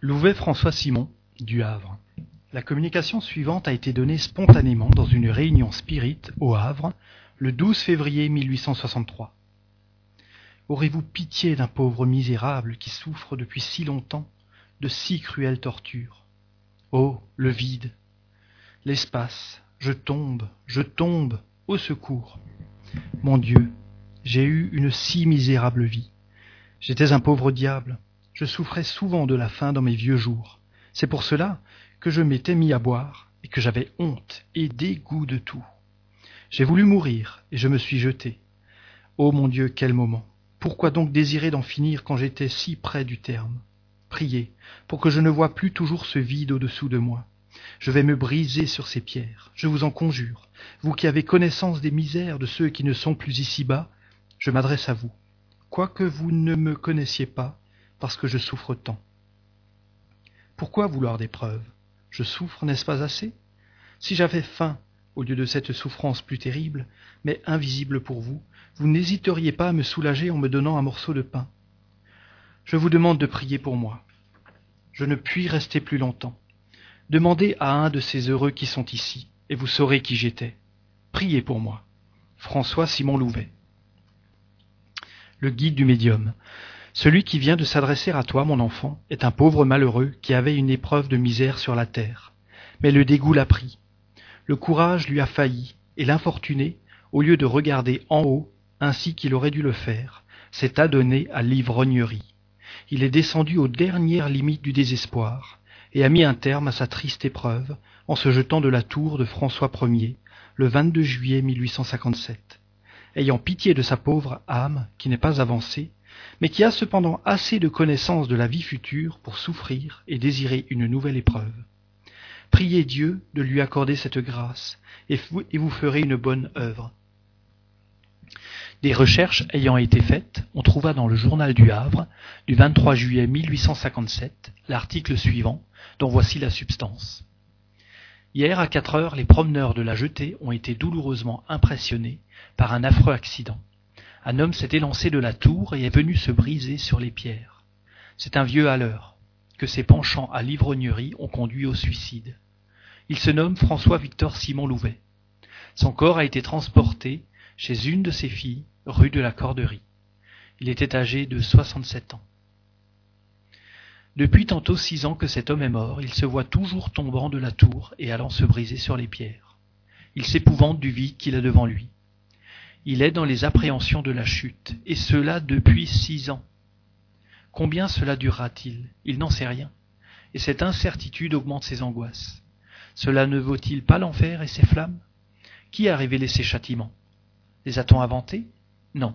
Louvet François Simon, du Havre. La communication suivante a été donnée spontanément dans une réunion spirit au Havre le 12 février 1863. Aurez-vous pitié d'un pauvre misérable qui souffre depuis si longtemps de si cruelles tortures? Oh, le vide L'espace Je tombe, je tombe, au secours Mon Dieu, j'ai eu une si misérable vie. J'étais un pauvre diable. Je souffrais souvent de la faim dans mes vieux jours. C'est pour cela que je m'étais mis à boire et que j'avais honte et dégoût de tout. J'ai voulu mourir et je me suis jeté. Ô mon Dieu, quel moment Pourquoi donc désirer d'en finir quand j'étais si près du terme? Priez pour que je ne voie plus toujours ce vide au-dessous de moi. Je vais me briser sur ces pierres, je vous en conjure. Vous qui avez connaissance des misères de ceux qui ne sont plus ici-bas, je m'adresse à vous, quoique vous ne me connaissiez pas, parce que je souffre tant. Pourquoi vouloir des preuves? Je souffre, n'est-ce pas assez? Si j'avais faim, au lieu de cette souffrance plus terrible, mais invisible pour vous, vous n'hésiteriez pas à me soulager en me donnant un morceau de pain. Je vous demande de prier pour moi. Je ne puis rester plus longtemps. Demandez à un de ces heureux qui sont ici, et vous saurez qui j'étais. Priez pour moi. François Simon Louvet. Le guide du médium. Celui qui vient de s'adresser à toi, mon enfant, est un pauvre malheureux qui avait une épreuve de misère sur la terre. Mais le dégoût l'a pris. Le courage lui a failli, et l'infortuné, au lieu de regarder en haut, ainsi qu'il aurait dû le faire, s'est adonné à l'ivrognerie. Il est descendu aux dernières limites du désespoir, et a mis un terme à sa triste épreuve en se jetant de la tour de François Ier, le 22 juillet 1857. Ayant pitié de sa pauvre âme qui n'est pas avancée, mais qui a cependant assez de connaissance de la vie future pour souffrir et désirer une nouvelle épreuve. Priez Dieu de lui accorder cette grâce, et vous, ferez une bonne œuvre. Des recherches ayant été faites, on trouva dans le journal du Havre, du 23 juillet 1857, l'article suivant, dont voici la substance. Hier à quatre heures, les promeneurs de la jetée ont été douloureusement impressionnés par un affreux accident. Un homme s'est élancé de la tour et est venu se briser sur les pierres. C'est un vieux haleur, que ses penchants à l'ivrognerie ont conduit au suicide. Il se nomme François Victor Simon Louvet. Son corps a été transporté chez une de ses filles, rue de la Corderie. Il était âgé de soixante-sept ans. Depuis tantôt six ans que cet homme est mort, il se voit toujours tombant de la tour et allant se briser sur les pierres. Il s'épouvante du vide qu'il a devant lui. Il est dans les appréhensions de la chute, et cela depuis six ans. Combien cela durera-t-il? Il n'en sait rien. Et cette incertitude augmente ses angoisses. Cela ne vaut-il pas l'enfer et ses flammes? Qui a révélé ces châtiments? Les a-t-on inventés? Non.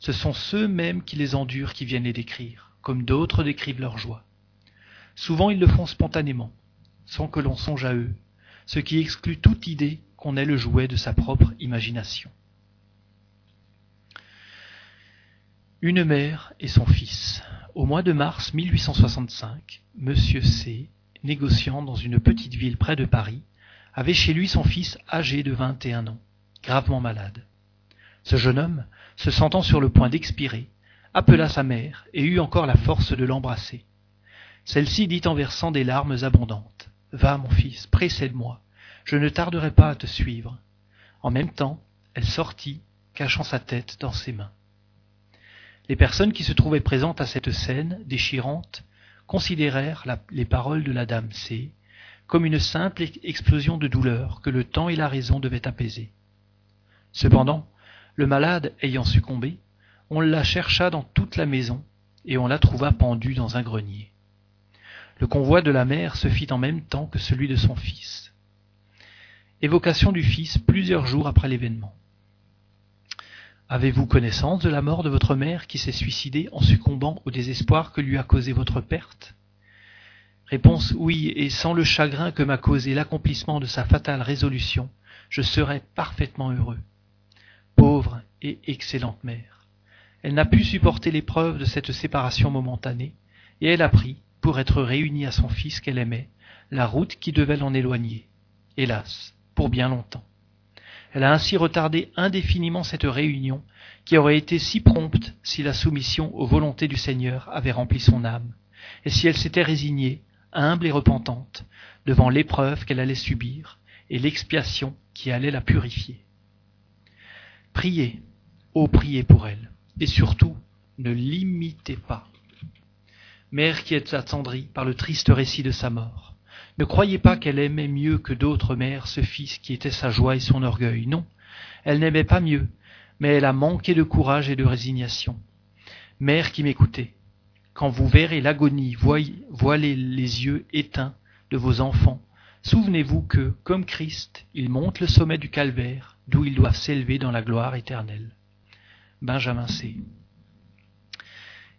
Ce sont ceux-mêmes qui les endurent qui viennent les décrire, comme d'autres décrivent leur joie. Souvent ils le font spontanément, sans que l'on songe à eux, ce qui exclut toute idée qu'on est le jouet de sa propre imagination. Une mère et son fils. Au mois de mars 1865, Monsieur C, négociant dans une petite ville près de Paris, avait chez lui son fils âgé de 21 ans, gravement malade. Ce jeune homme, se sentant sur le point d'expirer, appela sa mère et eut encore la force de l'embrasser. Celle-ci dit en versant des larmes abondantes. Va, mon fils, précède-moi, je ne tarderai pas à te suivre. En même temps, elle sortit, cachant sa tête dans ses mains. Les personnes qui se trouvaient présentes à cette scène déchirante considérèrent les paroles de la dame C comme une simple explosion de douleur que le temps et la raison devaient apaiser. Cependant, le malade ayant succombé, on la chercha dans toute la maison, et on la trouva pendue dans un grenier. Le convoi de la mère se fit en même temps que celui de son fils. Évocation du fils plusieurs jours après l'événement. Avez-vous connaissance de la mort de votre mère qui s'est suicidée en succombant au désespoir que lui a causé votre perte? Réponse oui, et sans le chagrin que m'a causé l'accomplissement de sa fatale résolution, je serais parfaitement heureux pauvre et excellente mère. Elle n'a pu supporter l'épreuve de cette séparation momentanée, et elle a pris, pour être réunie à son fils qu'elle aimait, la route qui devait l'en éloigner, hélas, pour bien longtemps. Elle a ainsi retardé indéfiniment cette réunion qui aurait été si prompte si la soumission aux volontés du Seigneur avait rempli son âme, et si elle s'était résignée, humble et repentante, devant l'épreuve qu'elle allait subir et l'expiation qui allait la purifier. Priez, ô priez pour elle, et surtout, ne l'imitez pas. Mère qui êtes attendrie par le triste récit de sa mort, ne croyez pas qu'elle aimait mieux que d'autres mères ce fils qui était sa joie et son orgueil. Non, elle n'aimait pas mieux, mais elle a manqué de courage et de résignation. Mère qui m'écoutez, quand vous verrez l'agonie voiler les yeux éteints de vos enfants, souvenez-vous que, comme Christ, ils montent le sommet du calvaire, d'où ils doivent s'élever dans la gloire éternelle. Benjamin C.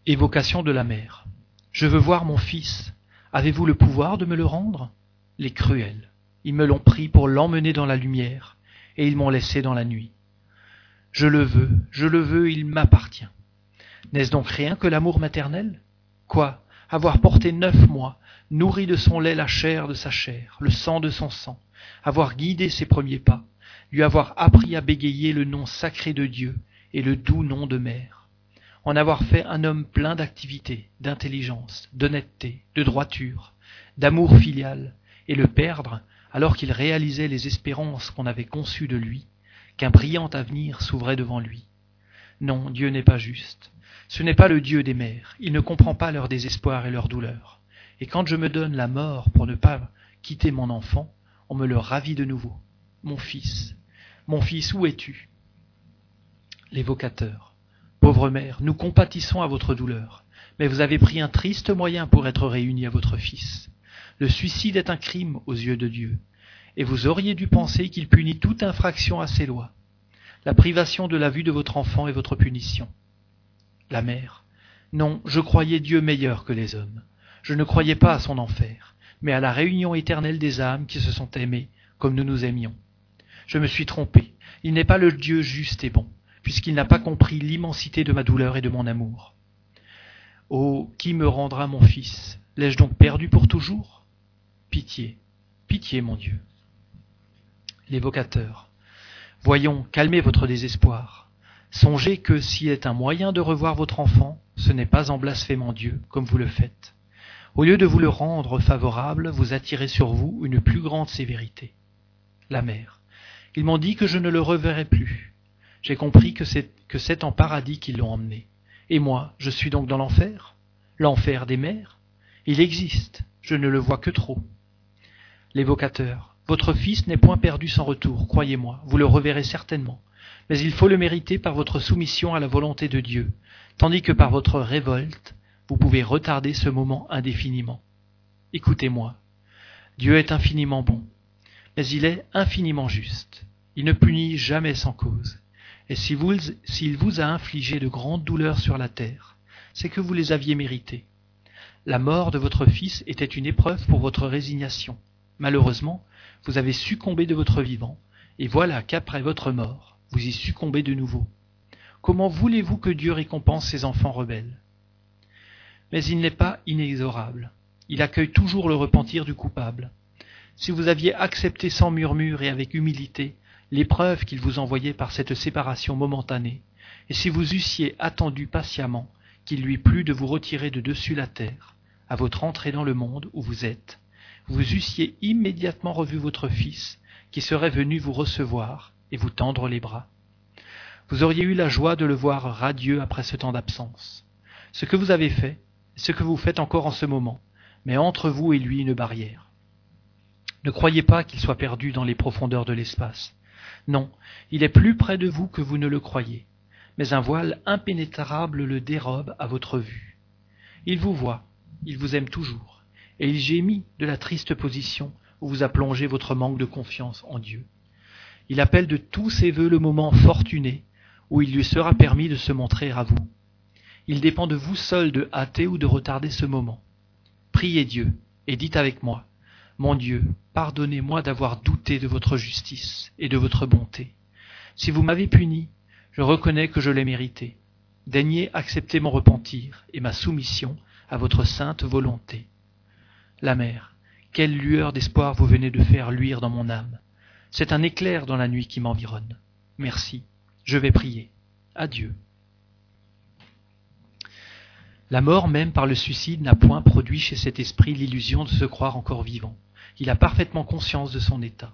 Évocation de la mère. Je veux voir mon fils, Avez-vous le pouvoir de me le rendre? Les cruels. Ils me l'ont pris pour l'emmener dans la lumière, et ils m'ont laissé dans la nuit. Je le veux, je le veux, il m'appartient. N'est-ce donc rien que l'amour maternel? Quoi? Avoir porté neuf mois, nourri de son lait la chair de sa chair, le sang de son sang, avoir guidé ses premiers pas, lui avoir appris à bégayer le nom sacré de Dieu et le doux nom de mère en avoir fait un homme plein d'activité, d'intelligence, d'honnêteté, de droiture, d'amour filial, et le perdre alors qu'il réalisait les espérances qu'on avait conçues de lui, qu'un brillant avenir s'ouvrait devant lui. Non, Dieu n'est pas juste. Ce n'est pas le Dieu des mères, il ne comprend pas leur désespoir et leur douleur. Et quand je me donne la mort pour ne pas quitter mon enfant, on me le ravit de nouveau. Mon fils, mon fils, où es-tu? L'évocateur. Pauvre mère, nous compatissons à votre douleur, mais vous avez pris un triste moyen pour être réunis à votre fils. Le suicide est un crime aux yeux de Dieu, et vous auriez dû penser qu'il punit toute infraction à ses lois. La privation de la vue de votre enfant est votre punition. La mère. Non, je croyais Dieu meilleur que les hommes. Je ne croyais pas à son enfer, mais à la réunion éternelle des âmes qui se sont aimées comme nous nous aimions. Je me suis trompé. Il n'est pas le Dieu juste et bon puisqu'il n'a pas compris l'immensité de ma douleur et de mon amour. Oh, qui me rendra mon fils? L'ai-je donc perdu pour toujours? Pitié, pitié, mon Dieu. L'évocateur. Voyons, calmez votre désespoir. Songez que s'il est un moyen de revoir votre enfant, ce n'est pas en blasphémant Dieu, comme vous le faites. Au lieu de vous le rendre favorable, vous attirez sur vous une plus grande sévérité. La mère. Ils m'ont dit que je ne le reverrai plus. J'ai compris que c'est, en paradis qu'ils l'ont emmené. Et moi, je suis donc dans l'enfer L'enfer des mers Il existe, je ne le vois que trop. L'évocateur. Votre fils n'est point perdu sans retour, croyez-moi, vous le reverrez certainement. Mais il faut le mériter par votre soumission à la volonté de Dieu, tandis que par votre révolte, vous pouvez retarder ce moment indéfiniment. Écoutez-moi. Dieu est infiniment bon, mais il est infiniment juste. Il ne punit jamais sans cause. Et s'il vous, vous a infligé de grandes douleurs sur la terre, c'est que vous les aviez méritées. La mort de votre fils était une épreuve pour votre résignation. Malheureusement, vous avez succombé de votre vivant, et voilà qu'après votre mort, vous y succombez de nouveau. Comment voulez-vous que Dieu récompense ses enfants rebelles? Mais il n'est pas inexorable. Il accueille toujours le repentir du coupable. Si vous aviez accepté sans murmure et avec humilité l'épreuve qu'il vous envoyait par cette séparation momentanée, et si vous eussiez attendu patiemment qu'il lui plût de vous retirer de dessus la terre, à votre entrée dans le monde où vous êtes, vous eussiez immédiatement revu votre fils, qui serait venu vous recevoir et vous tendre les bras. Vous auriez eu la joie de le voir radieux après ce temps d'absence. Ce que vous avez fait, ce que vous faites encore en ce moment, met entre vous et lui une barrière. Ne croyez pas qu'il soit perdu dans les profondeurs de l'espace. Non, il est plus près de vous que vous ne le croyez, mais un voile impénétrable le dérobe à votre vue. Il vous voit, il vous aime toujours, et il gémit de la triste position où vous a plongé votre manque de confiance en Dieu. Il appelle de tous ses voeux le moment fortuné où il lui sera permis de se montrer à vous. Il dépend de vous seul de hâter ou de retarder ce moment. Priez Dieu et dites avec moi, mon Dieu, pardonnez-moi d'avoir douté de votre justice et de votre bonté. Si vous m'avez puni, je reconnais que je l'ai mérité. Daignez accepter mon repentir et ma soumission à votre sainte volonté. La mère, quelle lueur d'espoir vous venez de faire luire dans mon âme. C'est un éclair dans la nuit qui m'environne. Merci. Je vais prier. Adieu. La mort même par le suicide n'a point produit chez cet esprit l'illusion de se croire encore vivant. Il a parfaitement conscience de son état.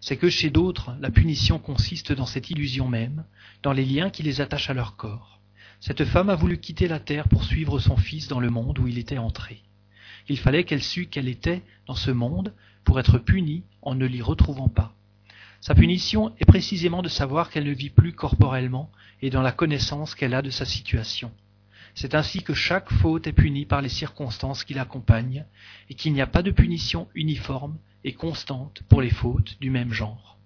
C'est que chez d'autres, la punition consiste dans cette illusion même, dans les liens qui les attachent à leur corps. Cette femme a voulu quitter la terre pour suivre son fils dans le monde où il était entré. Il fallait qu'elle sût qu'elle était dans ce monde pour être punie en ne l'y retrouvant pas. Sa punition est précisément de savoir qu'elle ne vit plus corporellement et dans la connaissance qu'elle a de sa situation. C'est ainsi que chaque faute est punie par les circonstances qui l'accompagnent et qu'il n'y a pas de punition uniforme et constante pour les fautes du même genre.